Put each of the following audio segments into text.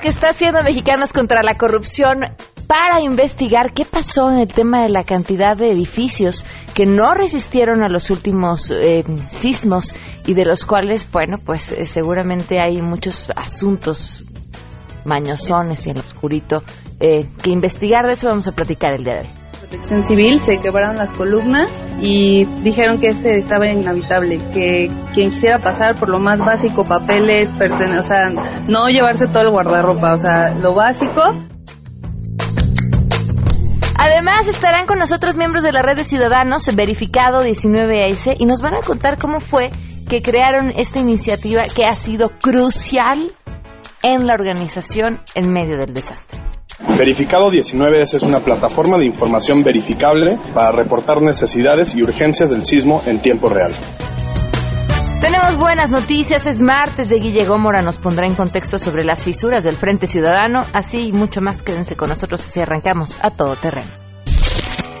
que está haciendo Mexicanos contra la Corrupción para investigar qué pasó en el tema de la cantidad de edificios que no resistieron a los últimos eh, sismos y de los cuales, bueno, pues eh, seguramente hay muchos asuntos mañosones y en lo oscurito eh, que investigar. De eso vamos a platicar el día de hoy. Protección Civil se quebraron las columnas y dijeron que este estaba inhabitable, que quien quisiera pasar por lo más básico, papeles, o sea, no llevarse todo el guardarropa, o sea, lo básico. Además estarán con nosotros miembros de la red de ciudadanos verificado 19AS y nos van a contar cómo fue que crearon esta iniciativa que ha sido crucial en la organización en medio del desastre. Verificado 19 es una plataforma de información verificable para reportar necesidades y urgencias del sismo en tiempo real. Tenemos buenas noticias, es martes de Guille Gómora, nos pondrá en contexto sobre las fisuras del Frente Ciudadano, así y mucho más, quédense con nosotros así arrancamos a todo terreno.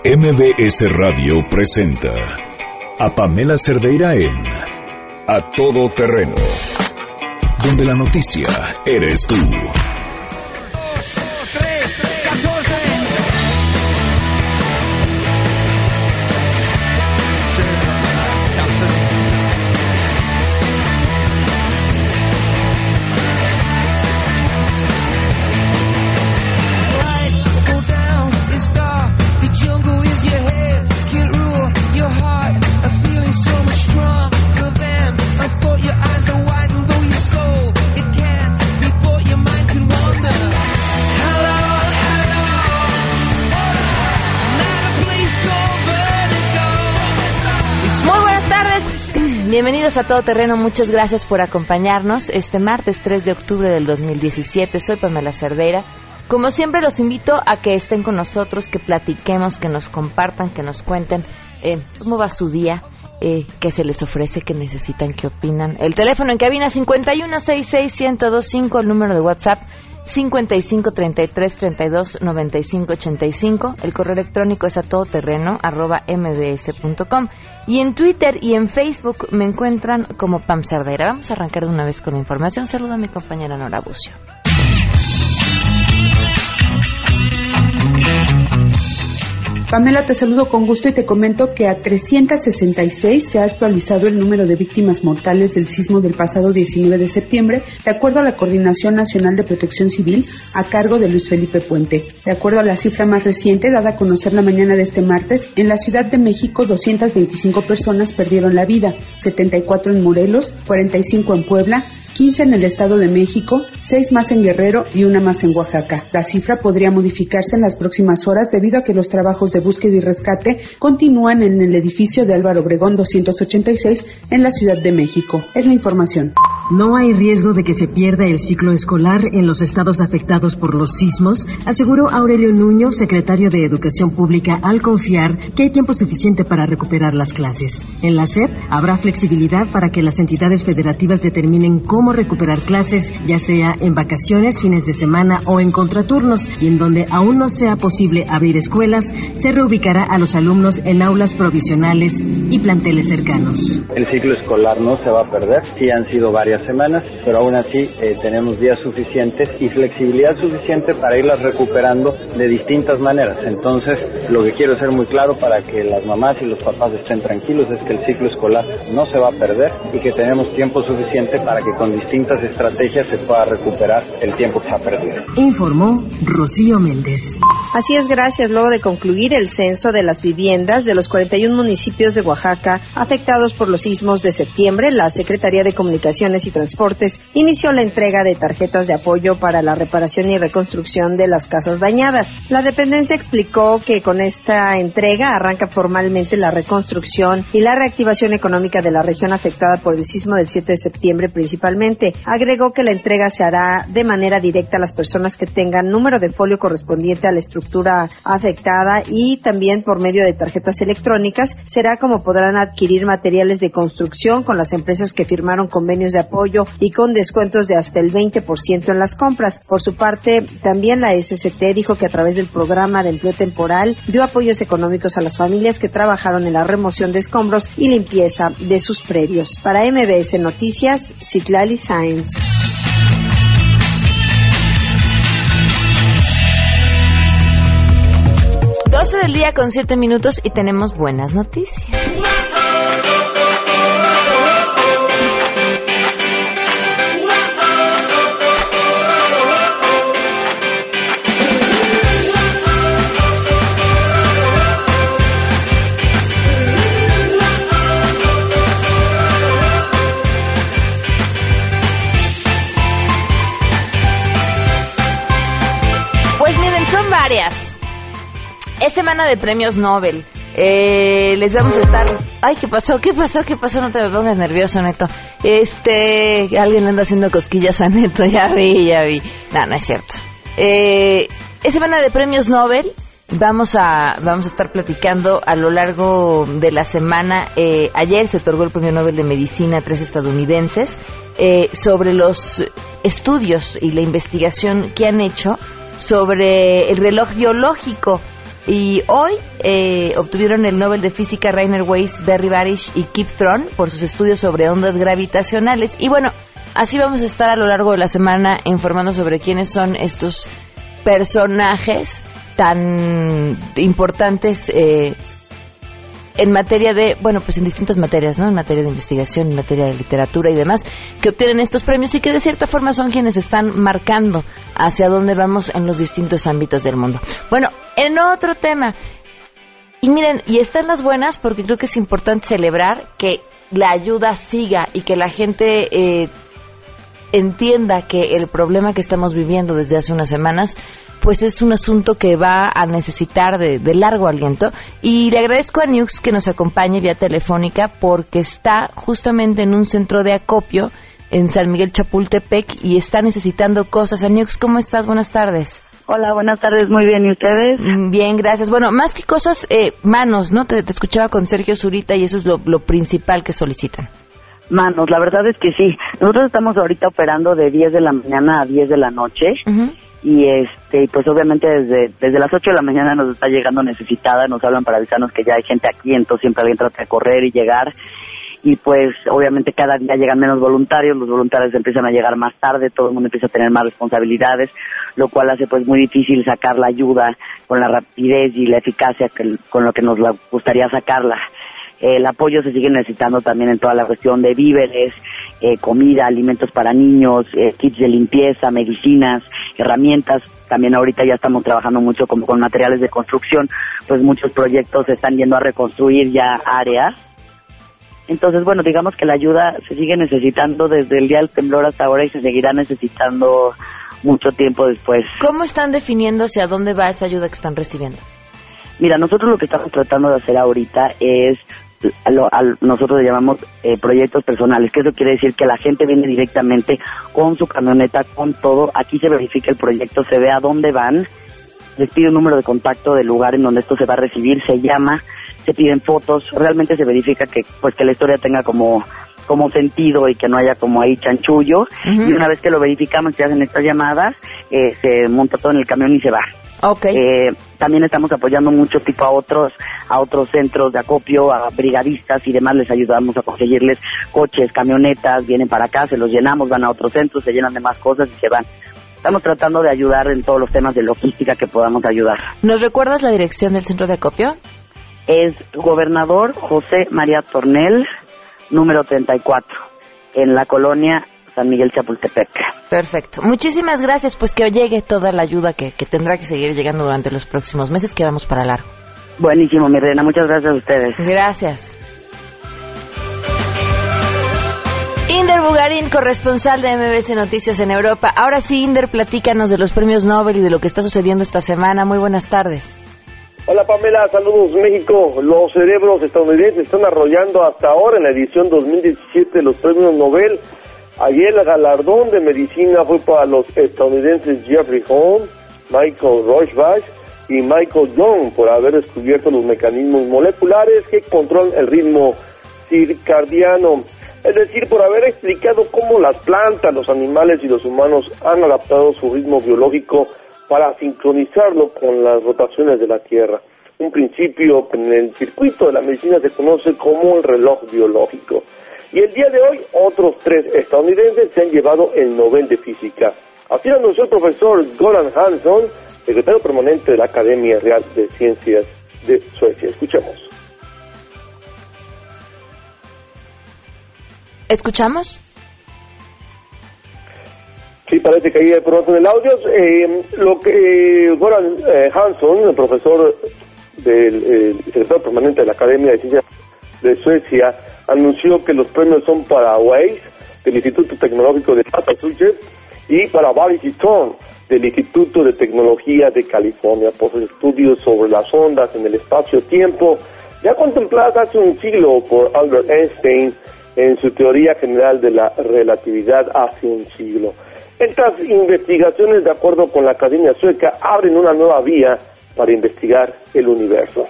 MBS Radio presenta a Pamela Cerdeira en A Todo Terreno, donde la noticia eres tú. A Todo Terreno, muchas gracias por acompañarnos este martes 3 de octubre del 2017. Soy Pamela Cerdeira. Como siempre los invito a que estén con nosotros, que platiquemos, que nos compartan, que nos cuenten eh, cómo va su día, eh, qué se les ofrece, qué necesitan, qué opinan. El teléfono en cabina 5166125, el número de WhatsApp 5533329585. El correo electrónico es a todoterreno arroba mbs.com. Y en Twitter y en Facebook me encuentran como Pam Cerdera. Vamos a arrancar de una vez con la información. Saludo a mi compañera Nora Bucio. Pamela, te saludo con gusto y te comento que a 366 se ha actualizado el número de víctimas mortales del sismo del pasado 19 de septiembre, de acuerdo a la Coordinación Nacional de Protección Civil a cargo de Luis Felipe Puente. De acuerdo a la cifra más reciente dada a conocer la mañana de este martes, en la Ciudad de México 225 personas perdieron la vida, 74 en Morelos, 45 en Puebla, 15 en el Estado de México, 6 más en Guerrero y una más en Oaxaca. La cifra podría modificarse en las próximas horas debido a que los trabajos de búsqueda y rescate continúan en el edificio de Álvaro Obregón 286 en la Ciudad de México. Es la información. No hay riesgo de que se pierda el ciclo escolar en los estados afectados por los sismos, aseguró Aurelio Nuño, secretario de Educación Pública, al confiar que hay tiempo suficiente para recuperar las clases. En la SEP habrá flexibilidad para que las entidades federativas determinen cómo recuperar clases, ya sea en vacaciones, fines de semana o en contraturnos, y en donde aún no sea posible abrir escuelas, se reubicará a los alumnos en aulas provisionales y planteles cercanos. El ciclo escolar no se va a perder, sí han sido varias semanas, pero aún así eh, tenemos días suficientes y flexibilidad suficiente para irlas recuperando de distintas maneras. Entonces, lo que quiero ser muy claro para que las mamás y los papás estén tranquilos es que el ciclo escolar no se va a perder y que tenemos tiempo suficiente para que con distintas estrategias se pueda recuperar el tiempo que se ha perdido. Informó Rocío Méndez. Así es, gracias. Luego de concluir el censo de las viviendas de los 41 municipios de Oaxaca afectados por los sismos de septiembre, la Secretaría de Comunicaciones y Transportes inició la entrega de tarjetas de apoyo para la reparación y reconstrucción de las casas dañadas. La dependencia explicó que con esta entrega arranca formalmente la reconstrucción y la reactivación económica de la región afectada por el sismo del 7 de septiembre principalmente Agregó que la entrega se hará de manera directa a las personas que tengan número de folio correspondiente a la estructura afectada y también por medio de tarjetas electrónicas. Será como podrán adquirir materiales de construcción con las empresas que firmaron convenios de apoyo y con descuentos de hasta el 20% en las compras. Por su parte, también la SCT dijo que a través del programa de empleo temporal dio apoyos económicos a las familias que trabajaron en la remoción de escombros y limpieza de sus predios. Para MBS Noticias, Citlali Sáenz. del día con 7 minutos y tenemos buenas noticias. Semana de premios Nobel. Eh, les vamos a estar. Ay, ¿qué pasó? ¿Qué pasó? ¿Qué pasó? No te me pongas nervioso, Neto. Este. Alguien le anda haciendo cosquillas a Neto. Ya vi, ya vi. No, no es cierto. Eh, es semana de premios Nobel. Vamos a, vamos a estar platicando a lo largo de la semana. Eh, ayer se otorgó el Premio Nobel de Medicina a tres estadounidenses eh, sobre los estudios y la investigación que han hecho sobre el reloj biológico. Y hoy eh, obtuvieron el Nobel de Física Rainer Weiss, Barry Barish y Kip Thorne por sus estudios sobre ondas gravitacionales. Y bueno, así vamos a estar a lo largo de la semana informando sobre quiénes son estos personajes tan importantes eh, en materia de, bueno, pues en distintas materias, ¿no? En materia de investigación, en materia de literatura y demás, que obtienen estos premios y que de cierta forma son quienes están marcando hacia dónde vamos en los distintos ámbitos del mundo. Bueno, en otro tema, y miren, y están las buenas porque creo que es importante celebrar que la ayuda siga y que la gente eh, entienda que el problema que estamos viviendo desde hace unas semanas pues es un asunto que va a necesitar de, de, largo aliento. Y le agradezco a Nux que nos acompañe vía telefónica porque está justamente en un centro de acopio en San Miguel Chapultepec y está necesitando cosas. Nux, ¿cómo estás? Buenas tardes. Hola, buenas tardes, muy bien, ¿y ustedes? Bien, gracias. Bueno, más que cosas, eh, manos, ¿no? Te, te, escuchaba con Sergio Zurita y eso es lo, lo principal que solicitan. Manos, la verdad es que sí. Nosotros estamos ahorita operando de 10 de la mañana a 10 de la noche. Uh -huh y este pues obviamente desde desde las 8 de la mañana nos está llegando necesitada, nos hablan para avisarnos que ya hay gente aquí, entonces siempre alguien trata de correr y llegar y pues obviamente cada día llegan menos voluntarios, los voluntarios empiezan a llegar más tarde, todo el mundo empieza a tener más responsabilidades, lo cual hace pues muy difícil sacar la ayuda con la rapidez y la eficacia que, con lo que nos la gustaría sacarla. El apoyo se sigue necesitando también en toda la cuestión de víveres, eh, comida, alimentos para niños, eh, kits de limpieza, medicinas, herramientas. También ahorita ya estamos trabajando mucho como con materiales de construcción, pues muchos proyectos están yendo a reconstruir ya áreas. Entonces, bueno, digamos que la ayuda se sigue necesitando desde el día del temblor hasta ahora y se seguirá necesitando mucho tiempo después. ¿Cómo están definiendo hacia dónde va esa ayuda que están recibiendo? Mira, nosotros lo que estamos tratando de hacer ahorita es lo, a, nosotros le llamamos eh, proyectos personales, que eso quiere decir que la gente viene directamente con su camioneta, con todo, aquí se verifica el proyecto, se ve a dónde van, les pide un número de contacto del lugar en donde esto se va a recibir, se llama, se piden fotos, realmente se verifica que pues que la historia tenga como como sentido y que no haya como ahí chanchullo uh -huh. y una vez que lo verificamos se hacen estas llamadas eh, se monta todo en el camión y se va Okay. Eh, también estamos apoyando mucho tipo a otros a otros centros de acopio, a brigadistas y demás, les ayudamos a conseguirles coches, camionetas, vienen para acá, se los llenamos, van a otros centros, se llenan de más cosas y se van. Estamos tratando de ayudar en todos los temas de logística que podamos ayudar. ¿Nos recuerdas la dirección del centro de acopio? Es Gobernador José María Tornel, número 34, en la colonia San Miguel Chapultepec. Perfecto. Muchísimas gracias, pues que llegue toda la ayuda que, que, tendrá que seguir llegando durante los próximos meses, que vamos para largo. Buenísimo, mi reina. Muchas gracias a ustedes. Gracias. Inder Bugarín, corresponsal de MBC Noticias en Europa. Ahora sí, Inder, platícanos de los premios Nobel y de lo que está sucediendo esta semana. Muy buenas tardes. Hola Pamela, saludos México. Los cerebros estadounidenses están arrollando hasta ahora en la edición 2017 de los premios Nobel. Ayer el galardón de medicina fue para los estadounidenses Jeffrey Holmes, Michael Rochbach y Michael Young por haber descubierto los mecanismos moleculares que controlan el ritmo circadiano. Es decir, por haber explicado cómo las plantas, los animales y los humanos han adaptado su ritmo biológico para sincronizarlo con las rotaciones de la Tierra. Un principio que en el circuito de la medicina se conoce como el reloj biológico. Y el día de hoy, otros tres estadounidenses se han llevado el Nobel de Física. Así anunció el profesor Goran Hansson, secretario permanente de la Academia Real de Ciencias de Suecia. Escuchemos. ¿Escuchamos? Sí, parece que hay problemas con el audio. Eh, lo que eh, Goran eh, Hansson, el profesor del secretario permanente de la Academia de Ciencias de Suecia, anunció que los premios son para Waze, del Instituto Tecnológico de Massachusetts, y para Barry Thorne, del Instituto de Tecnología de California, por sus estudios sobre las ondas en el espacio-tiempo, ya contempladas hace un siglo por Albert Einstein en su teoría general de la relatividad hace un siglo. Estas investigaciones, de acuerdo con la Academia Sueca, abren una nueva vía para investigar el universo.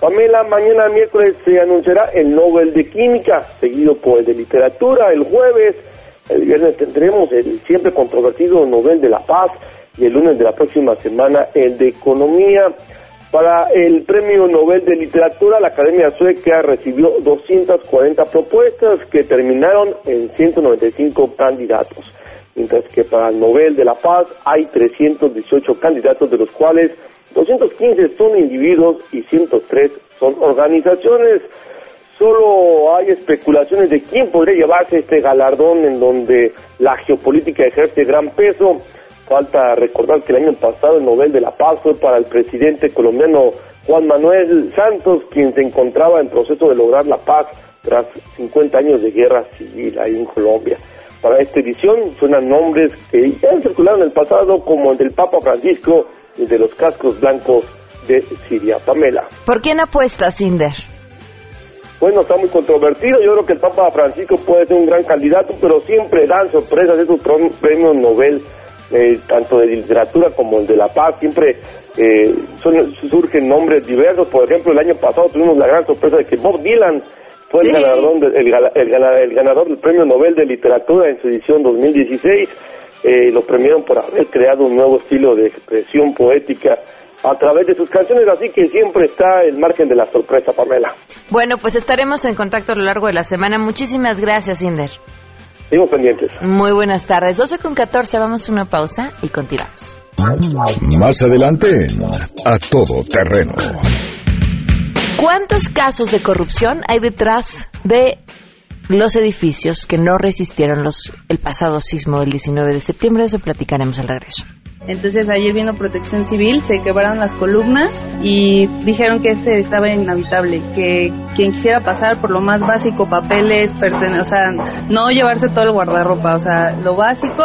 Pamela, mañana miércoles se anunciará el Nobel de Química, seguido por el de Literatura el jueves. El viernes tendremos el siempre controvertido Nobel de la Paz y el lunes de la próxima semana el de Economía. Para el Premio Nobel de Literatura, la Academia Sueca recibió 240 propuestas que terminaron en 195 candidatos mientras que para el Nobel de la Paz hay 318 candidatos, de los cuales 215 son individuos y 103 son organizaciones. Solo hay especulaciones de quién podría llevarse este galardón en donde la geopolítica ejerce gran peso. Falta recordar que el año pasado el Nobel de la Paz fue para el presidente colombiano Juan Manuel Santos, quien se encontraba en proceso de lograr la paz tras 50 años de guerra civil ahí en Colombia. Para esta edición suenan nombres que ya han circulado en el pasado, como el del Papa Francisco y de los cascos blancos de Siria. Pamela. ¿Por quién apuesta, Cinder? Bueno, está muy controvertido. Yo creo que el Papa Francisco puede ser un gran candidato, pero siempre dan sorpresas esos premios Nobel, eh, tanto de literatura como el de la paz. Siempre eh, surgen nombres diversos. Por ejemplo, el año pasado tuvimos la gran sorpresa de que Bob Dylan fue el, ganador del Premio Nobel de Literatura en su edición 2016. Eh, lo premiaron por haber creado un nuevo estilo de expresión poética a través de sus canciones, así que siempre está el margen de la sorpresa, Pamela. Bueno, pues estaremos en contacto a lo largo de la semana. Muchísimas gracias, Inder. Seguimos pendientes. Muy buenas tardes. 12 con 14, vamos a una pausa y continuamos. Más adelante, a todo terreno. ¿Cuántos casos de corrupción hay detrás de los edificios que no resistieron los, el pasado sismo del 19 de septiembre? Eso platicaremos al regreso. Entonces ayer vino protección civil, se quebraron las columnas y dijeron que este estaba inhabitable, que quien quisiera pasar por lo más básico, papeles, o sea, no llevarse todo el guardarropa, o sea, lo básico.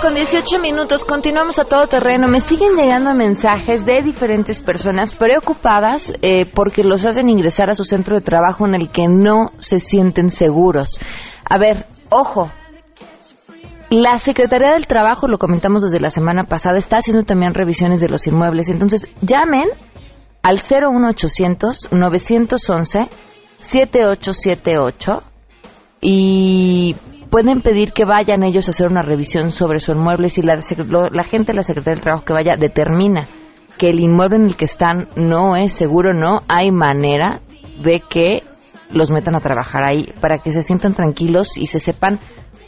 Con 18 minutos, continuamos a todo terreno. Me siguen llegando mensajes de diferentes personas preocupadas eh, porque los hacen ingresar a su centro de trabajo en el que no se sienten seguros. A ver, ojo. La Secretaría del Trabajo, lo comentamos desde la semana pasada, está haciendo también revisiones de los inmuebles. Entonces, llamen al 01800 911 7878 y pueden pedir que vayan ellos a hacer una revisión sobre su inmueble. Si la, la gente la Secretaría del Trabajo que vaya determina que el inmueble en el que están no es seguro, no hay manera de que los metan a trabajar ahí para que se sientan tranquilos y se sepan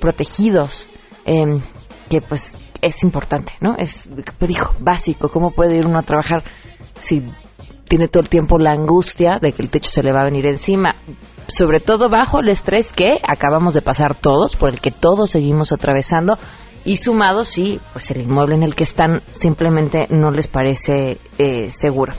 protegidos, em, que pues es importante, ¿no? Es, dijo, básico, ¿cómo puede ir uno a trabajar si tiene todo el tiempo la angustia de que el techo se le va a venir encima? Sobre todo bajo el estrés que acabamos de pasar todos, por el que todos seguimos atravesando, y sumado si pues el inmueble en el que están simplemente no les parece eh, seguro.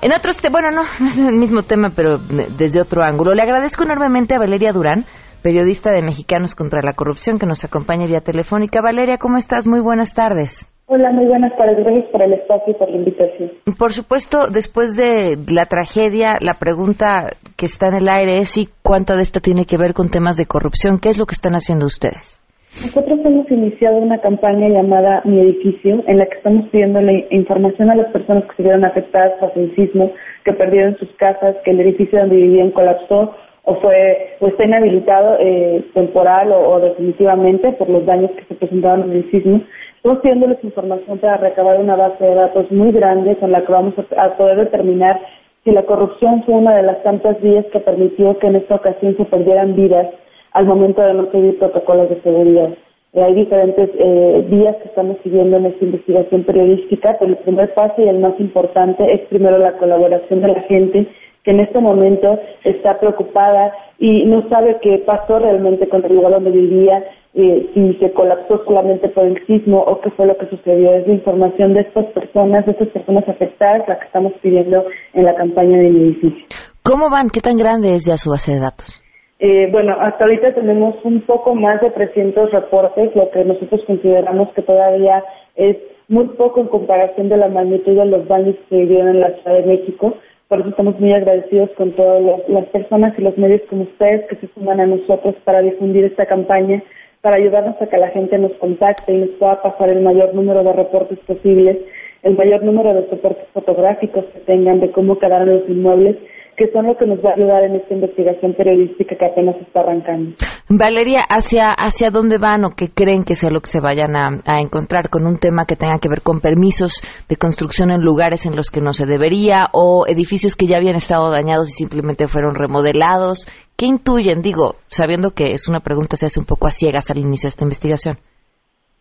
En otros, bueno, no, no es el mismo tema, pero desde otro ángulo. Le agradezco enormemente a Valeria Durán, periodista de Mexicanos contra la Corrupción, que nos acompaña vía telefónica. Valeria, ¿cómo estás? Muy buenas tardes. Hola, muy buenas tardes. Gracias por el espacio y por la invitación. Por supuesto, después de la tragedia, la pregunta que está en el aire es si cuánta de esta tiene que ver con temas de corrupción. ¿Qué es lo que están haciendo ustedes? Nosotros hemos iniciado una campaña llamada Mi Edificio, en la que estamos pidiendo la información a las personas que se vieron afectadas por el sismo, que perdieron sus casas, que el edificio donde vivían colapsó o fue o está inhabilitado eh, temporal o, definitivamente por los daños que se presentaron en el sismo. Estamos pidiéndoles información para recabar una base de datos muy grande con la que vamos a poder determinar si la corrupción fue una de las tantas vías que permitió que en esta ocasión se perdieran vidas al momento de no seguir protocolos de seguridad. Eh, hay diferentes eh, vías que estamos siguiendo en esta investigación periodística, pero el primer paso y el más importante es primero la colaboración de la gente que en este momento está preocupada y no sabe qué pasó realmente con el lugar donde vivía, eh, si se colapsó solamente por el sismo o qué fue lo que sucedió. Es la información de estas personas, de estas personas afectadas, la que estamos pidiendo en la campaña de mi edificio. ¿Cómo van? ¿Qué tan grande es ya su base de datos? Eh, bueno, hasta ahorita tenemos un poco más de 300 reportes, lo que nosotros consideramos que todavía es muy poco en comparación de la magnitud de los daños que vivieron en la Ciudad de México. Por eso estamos muy agradecidos con todas las personas y los medios como ustedes que se suman a nosotros para difundir esta campaña, para ayudarnos a que la gente nos contacte y nos pueda pasar el mayor número de reportes posibles, el mayor número de soportes fotográficos que tengan de cómo quedaron los inmuebles que son lo que nos va a ayudar en esta investigación periodística que apenas está arrancando. Valeria, ¿hacia, hacia dónde van o qué creen que sea lo que se vayan a, encontrar con un tema que tenga que ver con permisos de construcción en lugares en los que no se debería o edificios que ya habían estado dañados y simplemente fueron remodelados? ¿Qué intuyen? Digo, sabiendo que es una pregunta se hace un poco a ciegas al inicio de esta investigación.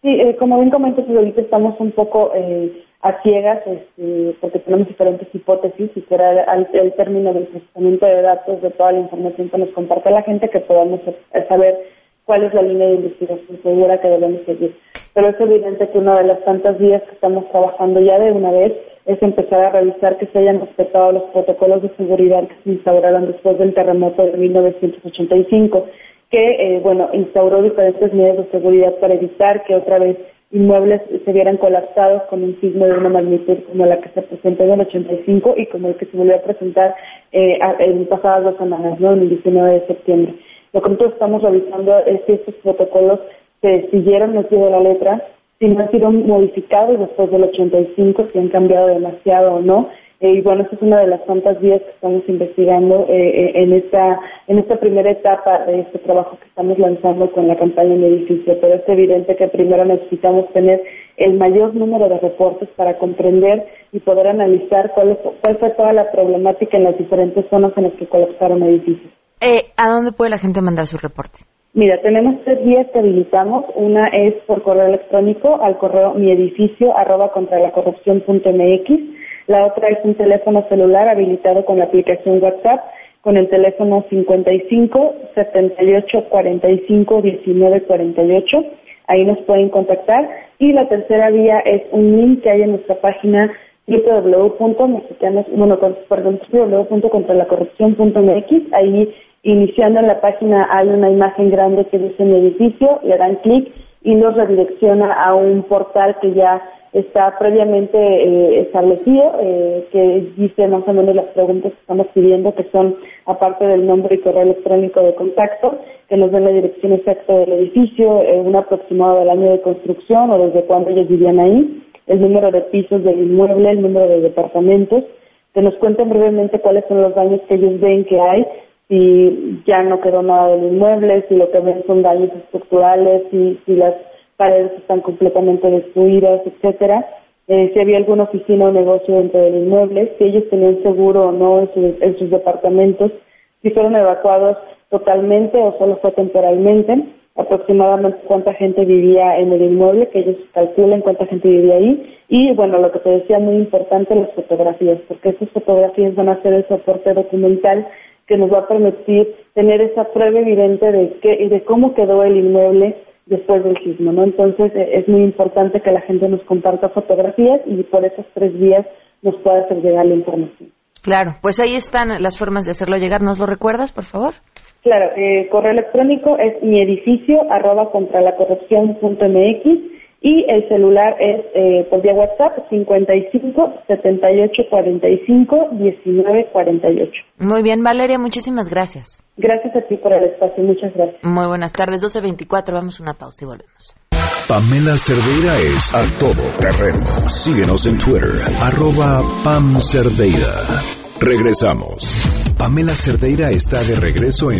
Sí, eh, como bien comentas, ahorita estamos un poco eh, a ciegas este, porque tenemos diferentes hipótesis y será el, término del procesamiento de datos de toda la información que nos comparte la gente que podamos saber cuál es la línea de investigación segura que debemos seguir. Pero es evidente que una de las tantas vías que estamos trabajando ya de una vez es empezar a revisar que se hayan respetado los protocolos de seguridad que se instauraron después del terremoto de 1985 que, eh, bueno, instauró diferentes medidas de seguridad para evitar que otra vez inmuebles se vieran colapsados con un sismo de una magnitud como la que se presentó en el 85 y como el que se volvió a presentar eh, en pasadas dos semanas, ¿no? En el 19 de septiembre. Lo que nosotros estamos revisando es si estos protocolos se siguieron al pie de la letra, si no han sido modificados después del 85, si han cambiado demasiado o no, eh, y bueno, esta es una de las tantas vías que estamos investigando eh, eh, en esta en esta primera etapa de este trabajo que estamos lanzando con la campaña en edificio. Pero es evidente que primero necesitamos tener el mayor número de reportes para comprender y poder analizar cuál, cuál fue toda la problemática en las diferentes zonas en las que colapsaron edificios. ¿A dónde puede la gente mandar su reporte? Mira, tenemos tres vías que habilitamos. Una es por correo electrónico al correo miedificio arroba contra la corrupción punto mx la otra es un teléfono celular habilitado con la aplicación WhatsApp con el teléfono 55 78 45 19 48. Ahí nos pueden contactar. Y la tercera vía es un link que hay en nuestra página www.mexicanos, bueno, perdón, www.contralacorrupción.mx. Ahí, iniciando en la página, hay una imagen grande que dice mi edificio, le dan clic y los redirecciona a un portal que ya está previamente eh, establecido, eh, que dice más o menos las preguntas que estamos pidiendo, que son, aparte del nombre y correo electrónico de contacto, que nos den la dirección exacta del edificio, eh, un aproximado del año de construcción o desde cuándo ellos vivían ahí, el número de pisos del inmueble, el número de departamentos, que nos cuenten brevemente cuáles son los daños que ellos ven que hay, si ya no quedó nada del inmueble, si lo que ven son daños estructurales, si, si las paredes están completamente destruidas, etcétera. Eh, si había alguna oficina o negocio dentro del inmueble, si ellos tenían seguro o no en, sus departamentos, si fueron evacuados totalmente o solo fue temporalmente, aproximadamente cuánta gente vivía en el inmueble, que ellos calculen cuánta gente vivía ahí, y bueno, lo que te decía muy importante, las fotografías, porque esas fotografías van a ser el soporte documental que nos va a permitir tener esa prueba evidente de, qué, de cómo quedó el inmueble, después del sismo, ¿no? Entonces eh, es muy importante que la gente nos comparta fotografías y por esas tres vías nos pueda hacer llegar la información. Claro, pues ahí están las formas de hacerlo llegar. ¿Nos lo recuerdas, por favor? Claro, eh, correo electrónico es mi edificio arroba contra la corrupción punto mx y el celular es eh, por vía WhatsApp 55 78 45 19 48. Muy bien, Valeria, muchísimas gracias. Gracias a ti por el espacio, muchas gracias. Muy buenas tardes, 12.24, vamos a una pausa y volvemos. Pamela Cerdeira es a todo terreno. Síguenos en Twitter, arroba Pam Cerdeira. Regresamos. Pamela Cerdeira está de regreso en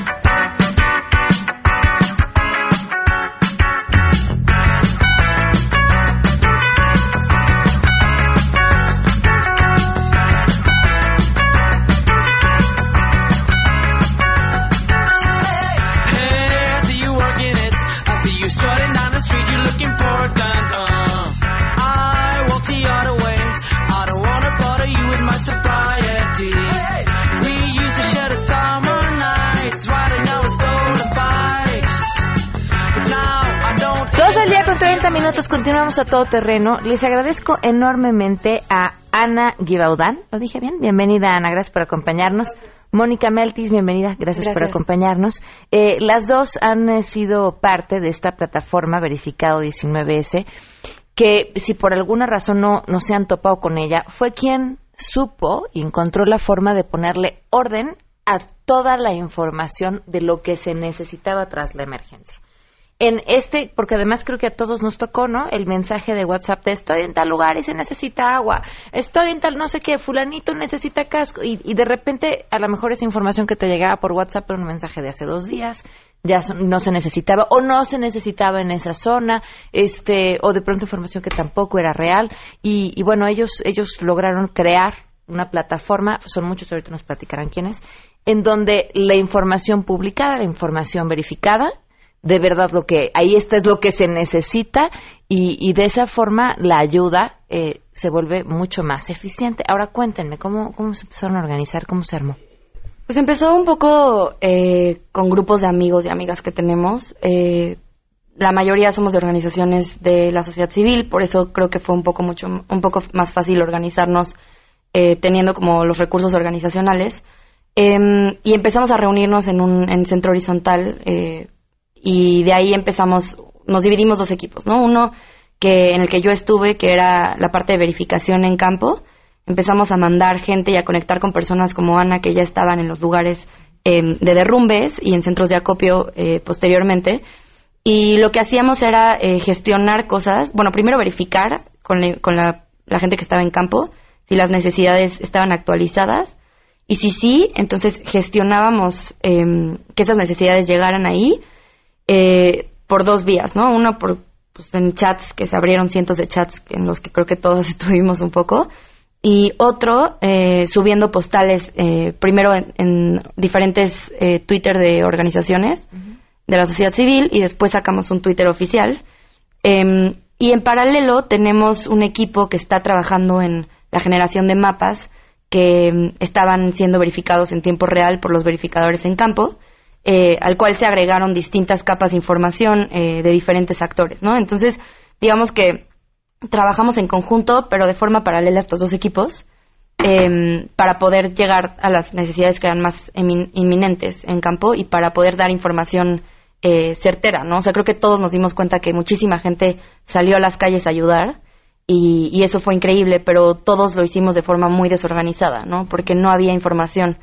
Minutos continuamos a todo terreno. Les agradezco enormemente a Ana Gibaudán. ¿Lo dije bien? Bienvenida, Ana. Gracias por acompañarnos. Mónica Meltis, bienvenida. Gracias, por acompañarnos. Eh, las dos han eh, sido parte de esta plataforma Verificado 19S, que si por alguna razón no, no se han topado con ella, fue quien supo y encontró la forma de ponerle orden a toda la información de lo que se necesitaba tras la emergencia en este, porque además creo que a todos nos tocó, ¿no? El mensaje de WhatsApp de estoy en tal lugar y se necesita agua, estoy en tal no sé qué, fulanito necesita casco, y, de repente a lo mejor esa información que te llegaba por WhatsApp era un mensaje de hace dos días, ya no se necesitaba o no se necesitaba en esa zona, este, o de pronto información que tampoco era real, y, y bueno, ellos, ellos lograron crear una plataforma, son muchos, ahorita nos platicarán quiénes, en donde la información publicada, la información verificada, de verdad lo que ahí está es lo que se necesita y, de esa forma la ayuda eh, se vuelve mucho más eficiente. Ahora cuéntenme, ¿cómo, ¿cómo se empezaron a organizar? ¿Cómo se armó? Pues empezó un poco eh, con grupos de amigos y amigas que tenemos. Eh, la mayoría somos de organizaciones de la sociedad civil, por eso creo que fue un poco mucho un poco más fácil organizarnos teniendo como los recursos organizacionales. Em, y empezamos a reunirnos en un en centro horizontal y de ahí empezamos, nos dividimos dos equipos, ¿no? Uno que en el que yo estuve, que era la parte de verificación en campo, empezamos a mandar gente y a conectar con personas como Ana, que ya estaban en los lugares em, de derrumbes y en centros de acopio eh, posteriormente. Y lo que hacíamos era eh, gestionar cosas, bueno, primero verificar con, con la, gente que estaba en campo si las necesidades estaban actualizadas y si sí, entonces gestionábamos eh, que esas necesidades llegaran ahí eh, por dos vías, ¿no? Uno por pues, en chats que se abrieron cientos de chats en los que creo que todos estuvimos un poco y otro eh, subiendo postales eh, primero en, diferentes Twitter de organizaciones de la sociedad civil y después sacamos un Twitter oficial. Em, y en paralelo tenemos un equipo que está trabajando en la generación de mapas que em, estaban siendo verificados en tiempo real por los verificadores en campo eh, al cual se agregaron distintas capas de información eh, de diferentes actores, ¿no? Entonces, digamos que trabajamos en conjunto, pero de forma paralela estos dos equipos, em, para poder llegar a las necesidades que eran más inminentes en campo y para poder dar información eh, certera, ¿no? O sea, creo que todos nos dimos cuenta que muchísima gente salió a las calles a ayudar y, y eso fue increíble, pero todos lo hicimos de forma muy desorganizada, ¿no? Porque no había información.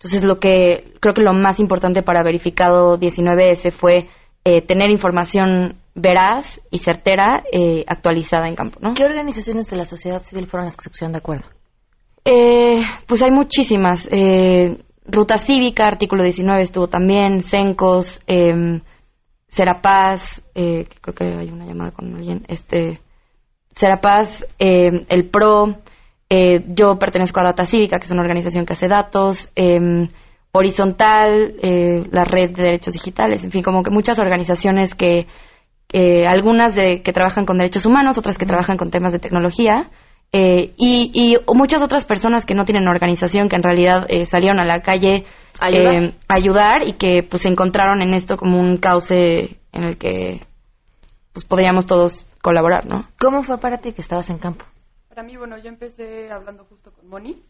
Entonces, lo que creo que lo más importante para verificado 19S fue eh, tener información veraz y certera eh, actualizada en campo. ¿no? ¿Qué organizaciones de la sociedad civil fueron las que se pusieron de acuerdo? Eh, pues hay muchísimas. Ruta Cívica, artículo 19 estuvo también, CENCOS, Serapaz, creo que hay una llamada con alguien, este, Serapaz, el PRO, eh, yo pertenezco a Data Cívica, que es una organización que hace datos, em, Horizontal, eh, la Red de Derechos Digitales, en fin, como que muchas organizaciones que, algunas de, que trabajan con derechos humanos, otras que trabajan con temas de tecnología, eh, y, muchas otras personas que no tienen organización, que en realidad salieron a la calle em, a ayudar y que pues encontraron en esto como un cauce en el que pues podríamos todos colaborar, ¿no? ¿Cómo fue para ti que estabas en campo? Para mí, bueno, yo empecé hablando justo con Moni.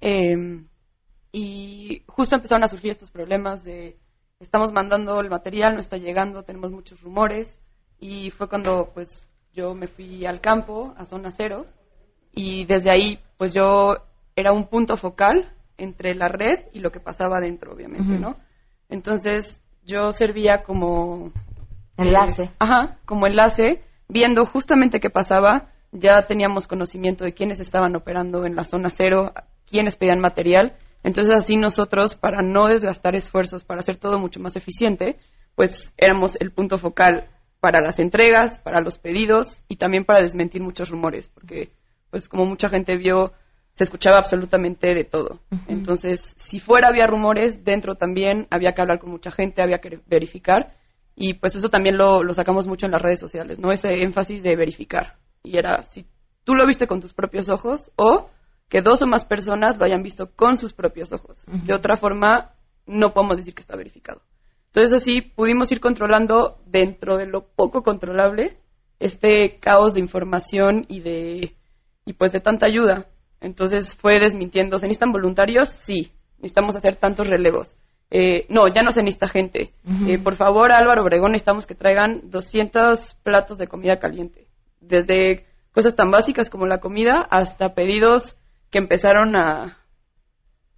Eh, y justo empezaron a surgir estos problemas de estamos mandando el material, no está llegando, tenemos muchos rumores. Y fue cuando pues yo me fui al campo, a zona cero, y desde ahí pues yo era un punto focal entre la red y lo que pasaba adentro, obviamente. ¿no? Entonces yo servía como Enlace. eh, ajá, como enlace, viendo justamente qué pasaba. Ya teníamos conocimiento de quiénes estaban operando en la zona cero, quiénes pedían material. Entonces así nosotros, para no desgastar esfuerzos, para hacer todo mucho más eficiente, pues éramos el punto focal para las entregas, para los pedidos y también para desmentir muchos rumores, porque pues como mucha gente vio, se escuchaba absolutamente de todo. Entonces, si fuera había rumores, dentro también había que hablar con mucha gente, había que verificar y pues eso también lo, lo sacamos mucho en las redes sociales, ¿no? Ese énfasis de verificar. Y era si tú lo viste con tus propios ojos o que dos o más personas lo hayan visto con sus propios ojos. De otra forma, no podemos decir que está verificado. Entonces así pudimos ir controlando dentro de lo poco controlable este caos de información y de y pues de tanta ayuda. Entonces fue desmintiendo, ¿se necesitan voluntarios? Sí, necesitamos hacer tantos relevos. Eh, no, ya no se necesita gente. Eh, por favor, Álvaro Obregón, necesitamos que traigan 200 platos de comida caliente. Desde cosas tan básicas como la comida hasta pedidos que empezaron a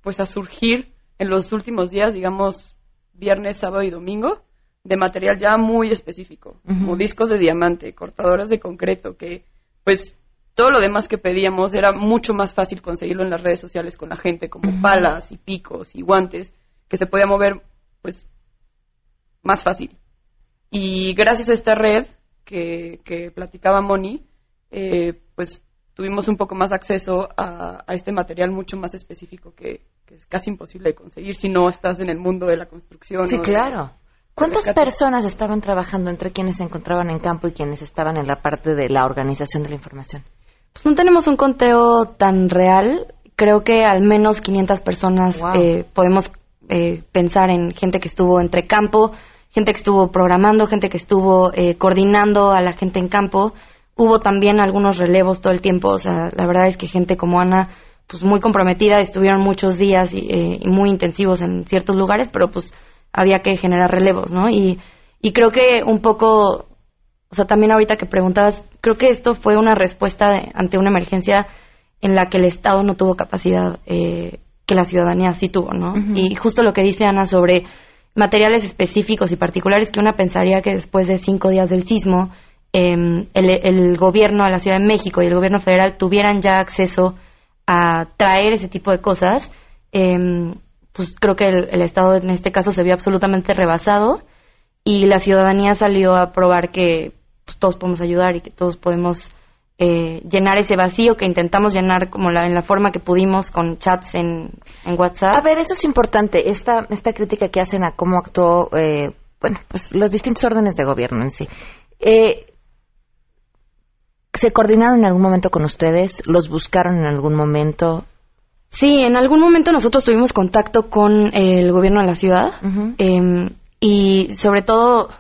pues a surgir en los últimos días, digamos viernes, sábado y domingo, de material ya muy específico, como discos de diamante, cortadoras de concreto, que pues todo lo demás que pedíamos era mucho más fácil conseguirlo en las redes sociales con la gente, como palas y picos y guantes, que se podía mover pues más fácil. Y gracias a esta red que, que platicaba Moni, eh, pues tuvimos un poco más acceso a, a este material mucho más específico que, que es casi imposible de conseguir si no estás en el mundo de la construcción. Sí, de- claro. ¿Cuántas rescate. personas estaban trabajando entre quienes se encontraban en campo y quienes estaban en la parte de la organización de la información? Pues no tenemos un conteo tan real. Creo que al menos 500 personas Wow. eh, podemos eh, pensar en gente que estuvo entre campo, gente que estuvo programando, gente que estuvo eh, coordinando a la gente en campo. Hubo también algunos relevos todo el tiempo. O sea, la verdad es que gente como Ana, pues muy comprometida, estuvieron muchos días y, eh, y muy intensivos en ciertos lugares, pero pues había que generar relevos, ¿no? Y, y creo que un poco o sea, también ahorita que preguntabas, creo que esto fue una respuesta de- ante una emergencia en la que el Estado no tuvo capacidad eh, que la ciudadanía sí tuvo, ¿no? Y justo lo que dice Ana sobre materiales específicos y particulares que una pensaría que después de cinco días del sismo, em, el, el gobierno de la Ciudad de México y el gobierno federal tuvieran ya acceso a traer ese tipo de cosas, em, pues creo que el, el Estado en este caso se vio absolutamente rebasado y la ciudadanía salió a probar que pues, todos podemos ayudar y que todos podemos eh, llenar ese vacío que intentamos llenar como la, en la forma que pudimos con chats en, en WhatsApp. A ver, eso es importante, esta, esta crítica que hacen a cómo actuó, eh, bueno, pues los distintos órdenes de gobierno en sí. Eh, ¿Se coordinaron en algún momento con ustedes? ¿Los buscaron en algún momento? Sí, en algún momento nosotros tuvimos contacto con el gobierno de la ciudad em, y sobre todo,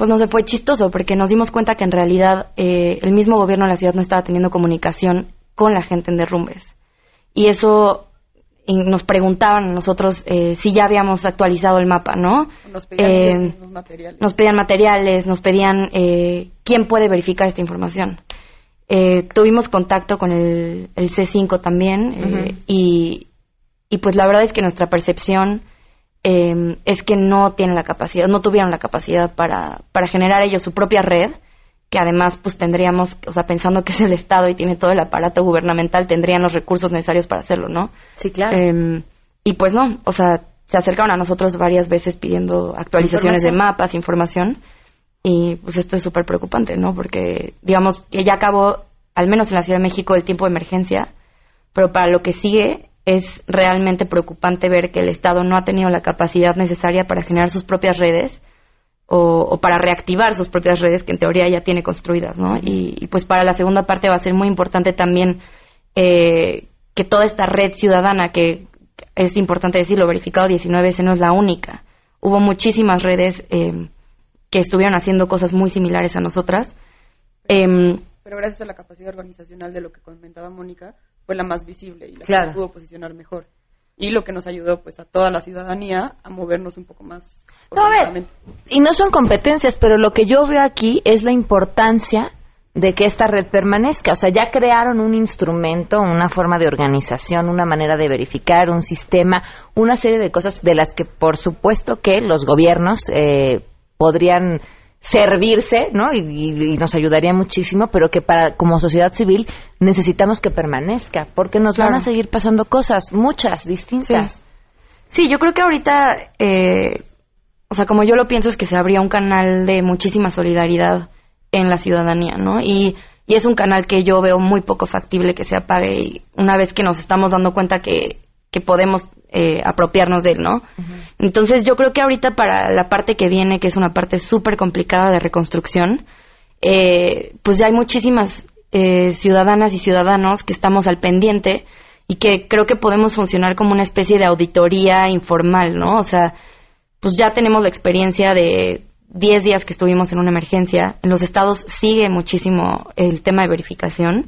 pues no se fue chistoso porque nos dimos cuenta que en realidad eh, el mismo gobierno de la ciudad no estaba teniendo comunicación con la gente en derrumbes. Y eso y nos preguntaban a nosotros eh, si ya habíamos actualizado el mapa, ¿no? Nos pedían Eh, materiales. nos pedían materiales, nos pedían eh, quién puede verificar esta información. Eh, tuvimos contacto con el, el C5 también y, y pues la verdad es que nuestra percepción eh, es que no tienen la capacidad, no tuvieron la capacidad para, para generar ellos su propia red, que además pues tendríamos, o sea, pensando que es el Estado y tiene todo el aparato gubernamental, tendrían los recursos necesarios para hacerlo, ¿no? Sí, claro. Eh, y pues no, o sea, se acercaron a nosotros varias veces pidiendo actualizaciones de mapas, información, y pues esto es súper preocupante, ¿no? Porque digamos que ya acabó, al menos en la Ciudad de México, el tiempo de emergencia, pero para lo que sigue es realmente preocupante ver que el Estado no ha tenido la capacidad necesaria para generar sus propias redes o, o para reactivar sus propias redes que en teoría ya tiene construidas, ¿no? y, y, pues para la segunda parte va a ser muy importante también eh, que toda esta red ciudadana, que es importante decirlo, verificado 19 ese no es la única. Hubo muchísimas redes eh, que estuvieron haciendo cosas muy similares a nosotras. Em, pero gracias a la capacidad organizacional de lo que comentaba Mónica, fue la más visible y la Claro. que pudo posicionar mejor. Y lo que nos ayudó pues a toda la ciudadanía a movernos un poco más No, a ver, y no son competencias, pero lo que yo veo aquí es la importancia de que esta red permanezca. O sea, ya crearon un instrumento, una forma de organización, una manera de verificar, un sistema, una serie de cosas de las que, por supuesto, que los gobiernos eh, podrían servirse, ¿no? Y, y- y nos ayudaría muchísimo, pero que para como sociedad civil necesitamos que permanezca, porque nos van a seguir pasando cosas, muchas, distintas. Sí, yo creo que ahorita, eh, o sea, como yo lo pienso, es que se abría un canal de muchísima solidaridad en la ciudadanía, ¿no? Y, y es un canal que yo veo muy poco factible que se apague y una vez que nos estamos dando cuenta que, que podemos eh, apropiarnos de él, ¿no? Entonces yo creo que ahorita para la parte que viene, que es una parte súper complicada de reconstrucción, eh, pues ya hay muchísimas eh, ciudadanas y ciudadanos que estamos al pendiente y que creo que podemos funcionar como una especie de auditoría informal, ¿no? O sea, pues ya tenemos la experiencia de 10 días que estuvimos en una emergencia. En los estados sigue muchísimo el tema de verificación.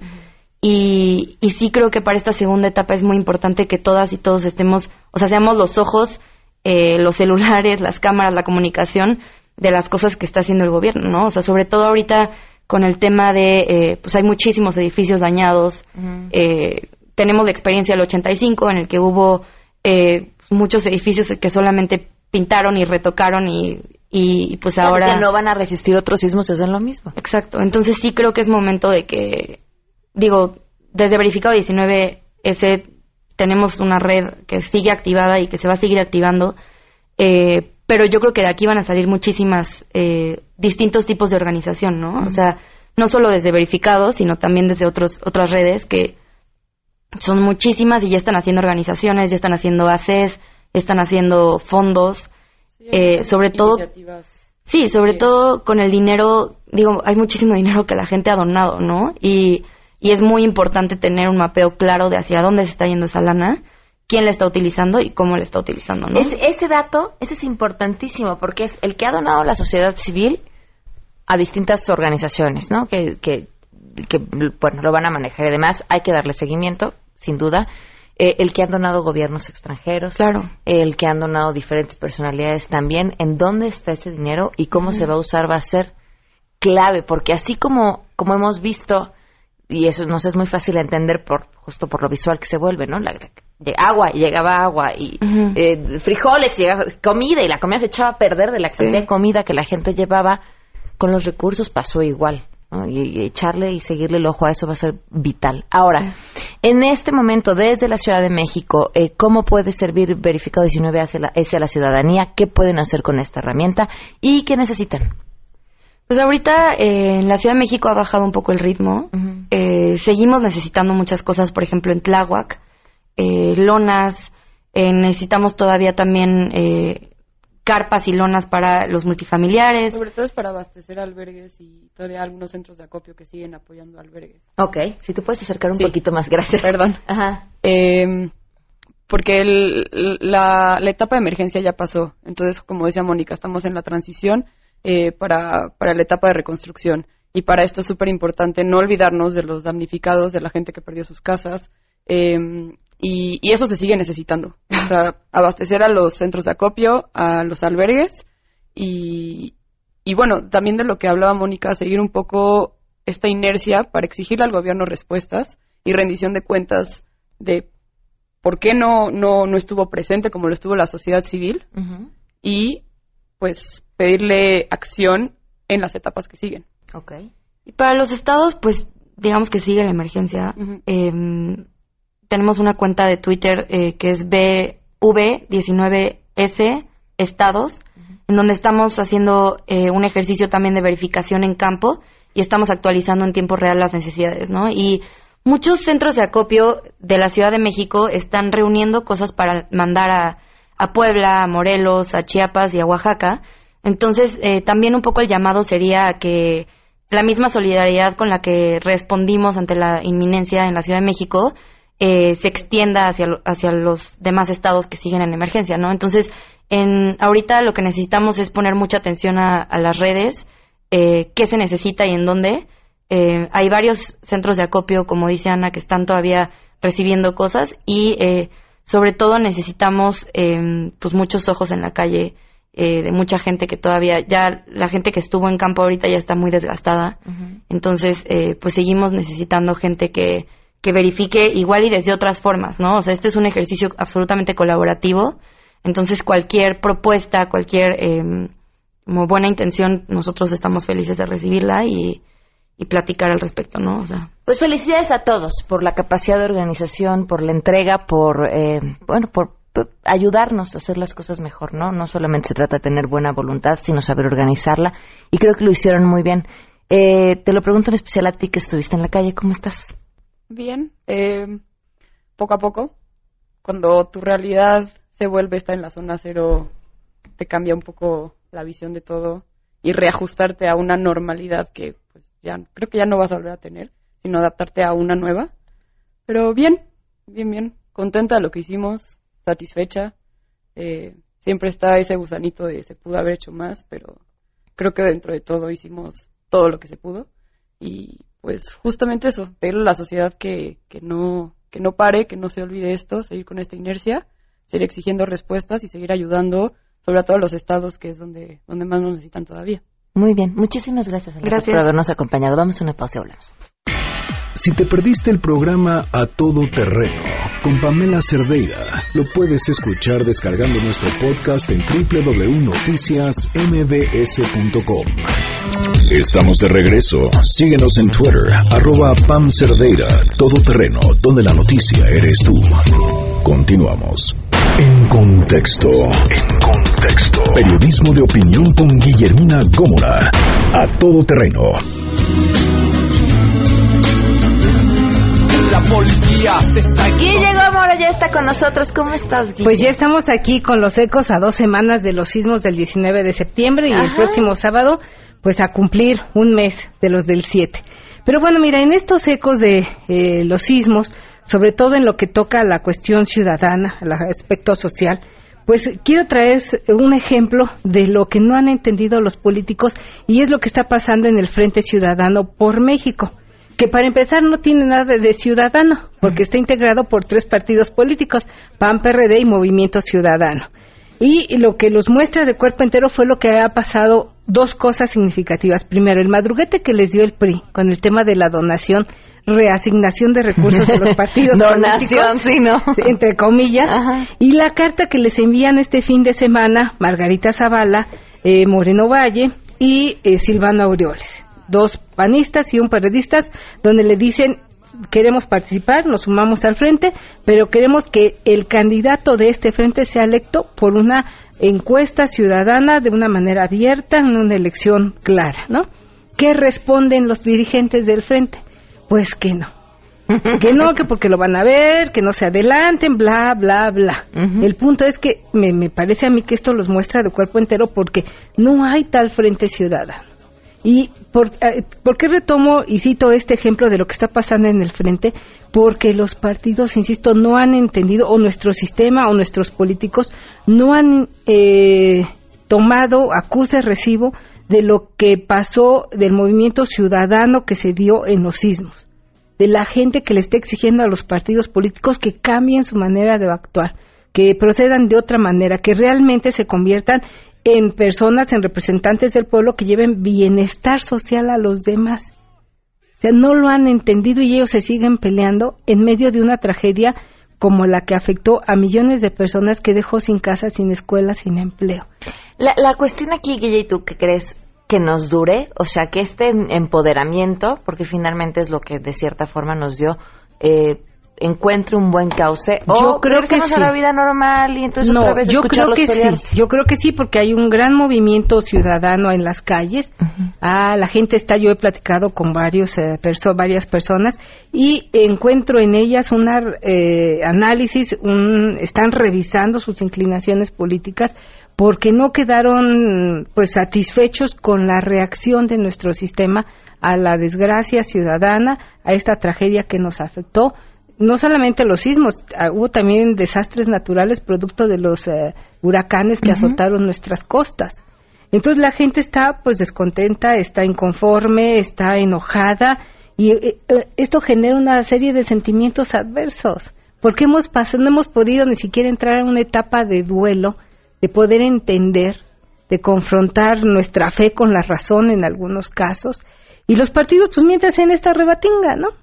Y, y sí creo que para esta segunda etapa es muy importante que todas y todos estemos, o sea, seamos los ojos, eh, los celulares, las cámaras, la comunicación de las cosas que está haciendo el gobierno, ¿no? O sea, sobre todo ahorita con el tema de, eh, pues hay muchísimos edificios dañados. Eh, tenemos la experiencia del 85 en el que hubo eh, muchos edificios que solamente pintaron y retocaron y, y pues ahora... no van a resistir otros sismos, hacen lo mismo. Exacto. Entonces sí creo que es momento de que, digo, desde verificado 19 ese tenemos una red que sigue activada y que se va a seguir activando, eh, pero yo creo que de aquí van a salir muchísimas eh, distintos tipos de organización, ¿no? O sea, no solo desde verificado, sino también desde otros otras redes que son muchísimas y ya están haciendo organizaciones, ya están haciendo ACES, ya están haciendo fondos, eh, sobre todo. Sí, sobre todo con el dinero, digo, hay muchísimo dinero que la gente ha donado, ¿no? Y, y es muy importante tener un mapeo claro de hacia dónde se está yendo esa lana, quién la está utilizando y cómo la está utilizando, ¿no? Es- ese dato, ese es importantísimo porque es el que ha donado la sociedad civil a distintas organizaciones, ¿no? Que, que, que, bueno, lo van a manejar. Además, hay que darle seguimiento, sin duda. Eh, el que han donado gobiernos extranjeros, Claro. el que han donado diferentes personalidades también, en dónde está ese dinero y cómo se va a usar va a ser clave, porque así como, como hemos visto, y eso nos es muy fácil entender por justo por lo visual que se vuelve, ¿no? La, de agua, y llegaba agua, y eh, frijoles, y llegaba comida, y la comida se echaba a perder de la cantidad de comida que la gente llevaba. Con los recursos pasó igual, ¿no? Y, y echarle y seguirle el ojo a eso va a ser vital. Ahora, en este momento, desde la Ciudad de México, eh, ¿cómo puede servir Verificado 19 hacia la, hacia la ciudadanía? ¿Qué pueden hacer con esta herramienta? ¿Y qué necesitan? Pues ahorita eh, en la Ciudad de México ha bajado un poco el ritmo. Eh, seguimos necesitando muchas cosas, por ejemplo, en Tláhuac, eh, lonas, eh, necesitamos todavía también eh, carpas y lonas para los multifamiliares. Sobre todo es para abastecer albergues y todavía algunos centros de acopio que siguen apoyando albergues. Ok, si te puedes acercar un Sí. poquito más, gracias. Perdón. Ajá. Eh, porque el- la, la etapa de emergencia ya pasó. Entonces, como decía Mónica, estamos en la transición eh, para, para la etapa de reconstrucción. Y para esto es súper importante no olvidarnos de los damnificados, de la gente que perdió sus casas. eh, y, y eso se sigue necesitando. O sea, abastecer a los centros de acopio, a los albergues y, y bueno, también de lo que hablaba Mónica, seguir un poco esta inercia para exigirle al gobierno respuestas y rendición de cuentas de por qué no, no, no estuvo presente como lo estuvo la sociedad civil y pues pedirle acción en las etapas que siguen. Ok. Y para los estados, pues digamos que sigue la emergencia. Em, tenemos una cuenta de Twitter eh, que es BV19S Estados, en donde estamos haciendo eh, un ejercicio también de verificación en campo y estamos actualizando en tiempo real las necesidades, ¿no? Y muchos centros de acopio de la Ciudad de México están reuniendo cosas para mandar a, a Puebla, a Morelos, a Chiapas y a Oaxaca. Entonces, eh, también un poco el llamado sería a que la misma solidaridad con la que respondimos ante la inminencia en la Ciudad de México eh, se extienda hacia, hacia los demás estados que siguen en emergencia, ¿no? Entonces, en, ahorita lo que necesitamos es poner mucha atención a, a las redes, eh, qué se necesita y en dónde, eh, hay varios centros de acopio, como dice Ana, que están todavía recibiendo cosas y eh, sobre todo necesitamos eh, pues muchos ojos en la calle eh, de mucha gente que todavía ya la gente que estuvo en campo ahorita ya está muy desgastada. Entonces eh, pues seguimos necesitando gente que que verifique igual y desde otras formas no o sea esto es un ejercicio absolutamente colaborativo. Entonces cualquier propuesta cualquier eh, como buena intención nosotros estamos felices de recibirla y y platicar al respecto, ¿no? O sea, Pues felicidades a todos por la capacidad de organización, por la entrega, por, eh, bueno, por, por ayudarnos a hacer las cosas mejor, ¿no? No solamente se trata de tener buena voluntad, sino saber organizarla. Y creo que lo hicieron muy bien. Eh, te lo pregunto en especial a ti que estuviste en la calle, ¿cómo estás? Bien, eh, poco a poco. Cuando tu realidad se vuelve estar en la zona cero, te cambia un poco la visión de todo y reajustarte a una normalidad que pues, ya creo que ya no vas a volver a tener, sino adaptarte a una nueva. Pero bien, bien, bien, contenta de lo que hicimos, satisfecha. Eh, siempre está ese gusanito de se pudo haber hecho más, pero creo que dentro de todo hicimos todo lo que se pudo. Y pues justamente eso, pedirle a la sociedad que, que, no, que no pare, que no se olvide esto, seguir con esta inercia, seguir exigiendo respuestas y seguir ayudando, sobre todo a los estados, que es donde, donde más nos necesitan todavía. Muy bien, muchísimas gracias, por habernos acompañado. Vamos a una pausa y hablamos. Si te perdiste el programa A Todo Terreno con Pamela Cerdeira, lo puedes escuchar descargando nuestro podcast en www.noticiasmbs.com. Estamos de regreso. Síguenos en Twitter, arroba Pam Cerdeira, Todo Terreno, donde la noticia eres tú. Continuamos. En contexto. En contexto. Periodismo de opinión con Guillermina Gómora. A Todo Terreno. La policía se está Guille Gómora ya está con nosotros. ¿Cómo estás, Guille? Pues ya estamos aquí con los ecos a dos semanas de los sismos del 19 de septiembre y el próximo sábado, pues a cumplir un mes de los del 7. Pero bueno, mira, en estos ecos de eh, los sismos, sobre todo en lo que toca a la cuestión ciudadana, al aspecto social, pues quiero traer un ejemplo de lo que no han entendido los políticos y es lo que está pasando en el Frente Ciudadano por México que para empezar no tiene nada de ciudadano, porque está integrado por tres partidos políticos, PAN, PRD y Movimiento Ciudadano. Y lo que los muestra de cuerpo entero fue lo que ha pasado, dos cosas significativas. Primero, el madruguete que les dio el PRI con el tema de la donación, reasignación de recursos de los partidos Donación, sí, ¿no? entre comillas, y la carta que les envían este fin de semana Margarita Zavala, eh, Moreno Valle y eh, Silvano Aureoles dos panistas y un periodistas, donde le dicen queremos participar, nos sumamos al frente, pero queremos que el candidato de este frente sea electo por una encuesta ciudadana de una manera abierta, en una elección clara, ¿no? ¿Qué responden los dirigentes del frente? Pues que no. que no, que porque lo van a ver, que no se adelanten, bla, bla, bla. El punto es que me, me parece a mí que esto los muestra de cuerpo entero porque no hay tal frente ciudadano. ¿Y por, eh, por, qué retomo y cito este ejemplo de lo que está pasando en el frente? Porque los partidos, insisto, no han entendido, o nuestro sistema o nuestros políticos no han eh, tomado acuse recibo de lo que pasó del movimiento ciudadano que se dio en los sismos, de la gente que le está exigiendo a los partidos políticos que cambien su manera de actuar, que procedan de otra manera, que realmente se conviertan en personas, en representantes del pueblo que lleven bienestar social a los demás. O sea, no lo han entendido y ellos se siguen peleando en medio de una tragedia como la que afectó a millones de personas que dejó sin casa, sin escuela, sin empleo. La, la cuestión aquí, Guille, ¿y tú qué crees? que nos dure, o sea, que este empoderamiento, porque finalmente es lo que de cierta forma nos dio, eh, encuentre un buen cauce yo o creo que sí. a la vida normal y entonces no, otra vez yo creo que pelear. sí yo creo que sí porque hay un gran movimiento ciudadano en las calles uh -huh. ah, la gente está yo he platicado con varios eh, perso varias personas y encuentro en ellas un eh, análisis un, están revisando sus inclinaciones políticas porque no quedaron pues satisfechos con la reacción de nuestro sistema a la desgracia ciudadana a esta tragedia que nos afectó no solamente los sismos, hubo también desastres naturales producto de los eh, huracanes que uh -huh. azotaron nuestras costas. Entonces la gente está pues descontenta, está inconforme, está enojada y eh, eh, esto genera una serie de sentimientos adversos, porque hemos pasado, no hemos podido ni siquiera entrar en una etapa de duelo, de poder entender, de confrontar nuestra fe con la razón en algunos casos, y los partidos pues mientras en esta rebatinga, ¿no?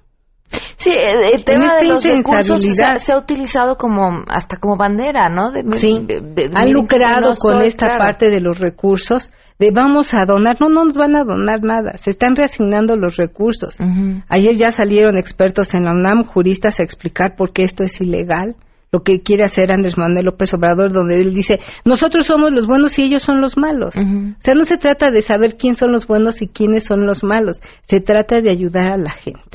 Sí, el, tema de los recursos se ha, se ha, utilizado como hasta como bandera, ¿no? De, sí, han lucrado con esta parte de los recursos de vamos a donar, no, no nos van a donar nada, se están reasignando los recursos. Ayer ya salieron expertos en la UNAM, juristas, a explicar por qué esto es ilegal lo que quiere hacer Andrés Manuel López Obrador, donde él dice, nosotros somos los buenos y ellos son los malos. O sea, no se trata de saber quién son los buenos y quiénes son los malos, se trata de ayudar a la gente.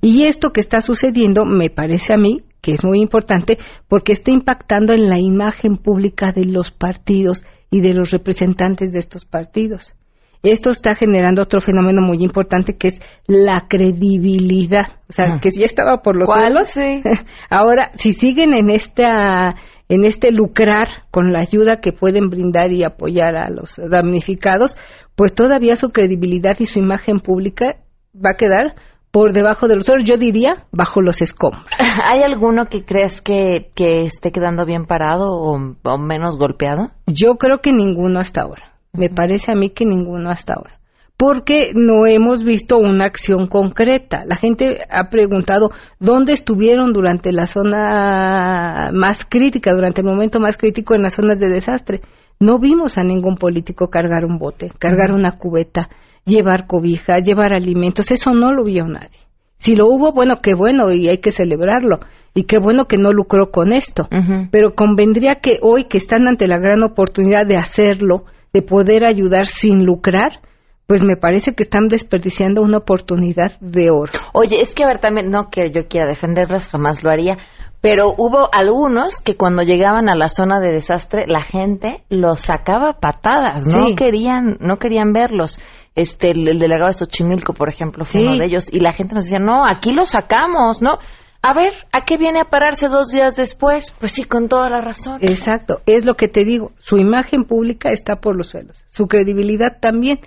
Y esto que está sucediendo, me parece a mí, que es muy importante, porque está impactando en la imagen pública de los partidos y de los representantes de estos partidos. Esto está generando otro fenómeno muy importante que es la credibilidad. O sea, ah. que si ya estaba por los suelos, ahora si siguen en esta en este lucrar con la ayuda que pueden brindar y apoyar a los damnificados, pues todavía su credibilidad y su imagen pública va a quedar por debajo de los suelos, yo diría bajo los escombros. ¿Hay alguno que crees que, que esté quedando bien parado o menos golpeado? Yo creo que ninguno hasta ahora. Me parece a mí que ninguno hasta ahora. Porque no hemos visto una acción concreta. La gente ha preguntado dónde estuvieron durante la zona más crítica, durante el momento más crítico en las zonas de desastre. No vimos a ningún político cargar un bote, cargar una cubeta, llevar cobija, llevar alimentos. Eso no lo vio nadie. Si lo hubo, bueno, qué bueno y hay que celebrarlo. Y qué bueno que no lucró con esto. Pero convendría que hoy que están ante la gran oportunidad de hacerlo, de poder ayudar sin lucrar, pues me parece que están desperdiciando una oportunidad de oro. Oye, es que a ver también, no que yo quiera defenderlos, jamás lo haría, pero hubo algunos que cuando llegaban a la zona de desastre, la gente los sacaba patadas, no querían, no querían verlos. Este, el, delegado de Xochimilco, por ejemplo, fue uno de ellos, y la gente nos decía, no, aquí los sacamos, ¿no? A ver, ¿a qué viene a pararse dos días después? Pues sí, con toda la razón. Exacto, es lo que te digo. Su imagen pública está por los suelos, su credibilidad también.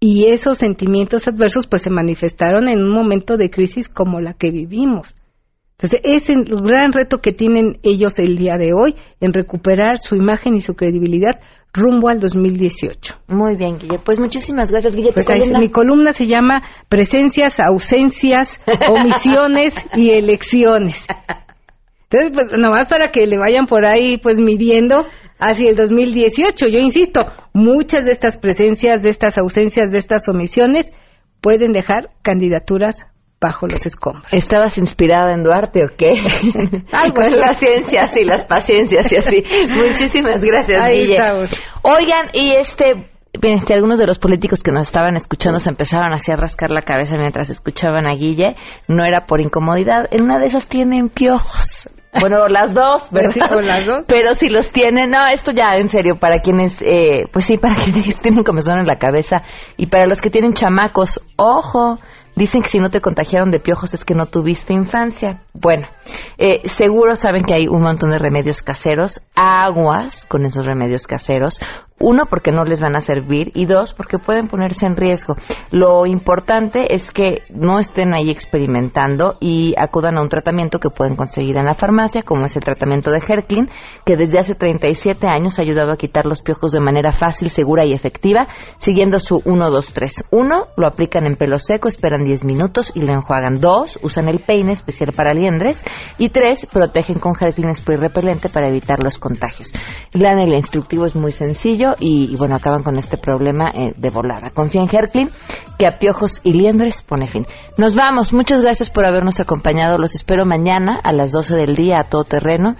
Y esos sentimientos adversos pues se manifestaron en un momento de crisis como la que vivimos. Entonces, es el gran reto que tienen ellos el día de hoy en recuperar su imagen y su credibilidad rumbo al 2018. Muy bien, Guille. Pues muchísimas gracias, Guille. Pues mi columna se llama Presencias, Ausencias, Omisiones y Elecciones. Entonces, pues nomás para que le vayan por ahí pues midiendo hacia el 2018. Yo insisto, muchas de estas presencias, de estas ausencias, de estas omisiones pueden dejar candidaturas bajo los escombros. ¿Estabas inspirada en Duarte o qué? Con las ciencias y las paciencias y así. Muchísimas gracias, Guille. Oigan, y este, este, algunos de los políticos que nos estaban escuchando se empezaban así a rascar la cabeza mientras escuchaban a Guille. No era por incomodidad. En una de esas tienen piojos. Bueno, las dos, ¿verdad? las dos. Pero si los tienen, no, esto ya en serio, para quienes, eh, pues sí, para quienes tienen comezón en la cabeza y para los que tienen chamacos, ojo, Dicen que si no te contagiaron de piojos es que no tuviste infancia. Bueno, eh, seguro saben que hay un montón de remedios caseros, aguas con esos remedios caseros, uno, porque no les van a servir y dos, porque pueden ponerse en riesgo. Lo importante es que no estén ahí experimentando y acudan a un tratamiento que pueden conseguir en la farmacia, como es el tratamiento de Herklin, que desde hace 37 años ha ayudado a quitar los piojos de manera fácil, segura y efectiva, siguiendo su 1, 2, 3. 1. Lo aplican en pelo seco, esperan 10 minutos y lo enjuagan. 2. Usan el peine especial para liendres. Y 3. Protegen con Herklin spray repelente para evitar los contagios. El instructivo es muy sencillo y, bueno, acaban con este problema eh, de volada. Confía en Herklin, que a piojos y liendres pone fin. Nos vamos, muchas gracias por habernos acompañado. Los espero mañana a las 12 del día a todo terreno.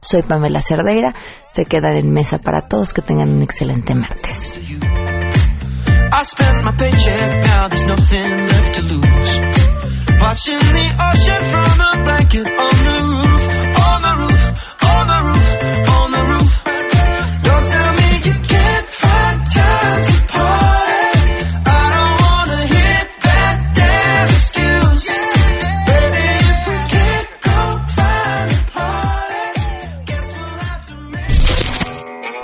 Soy Pamela Cerdeira. Se quedan en mesa para todos. Que tengan un excelente martes. I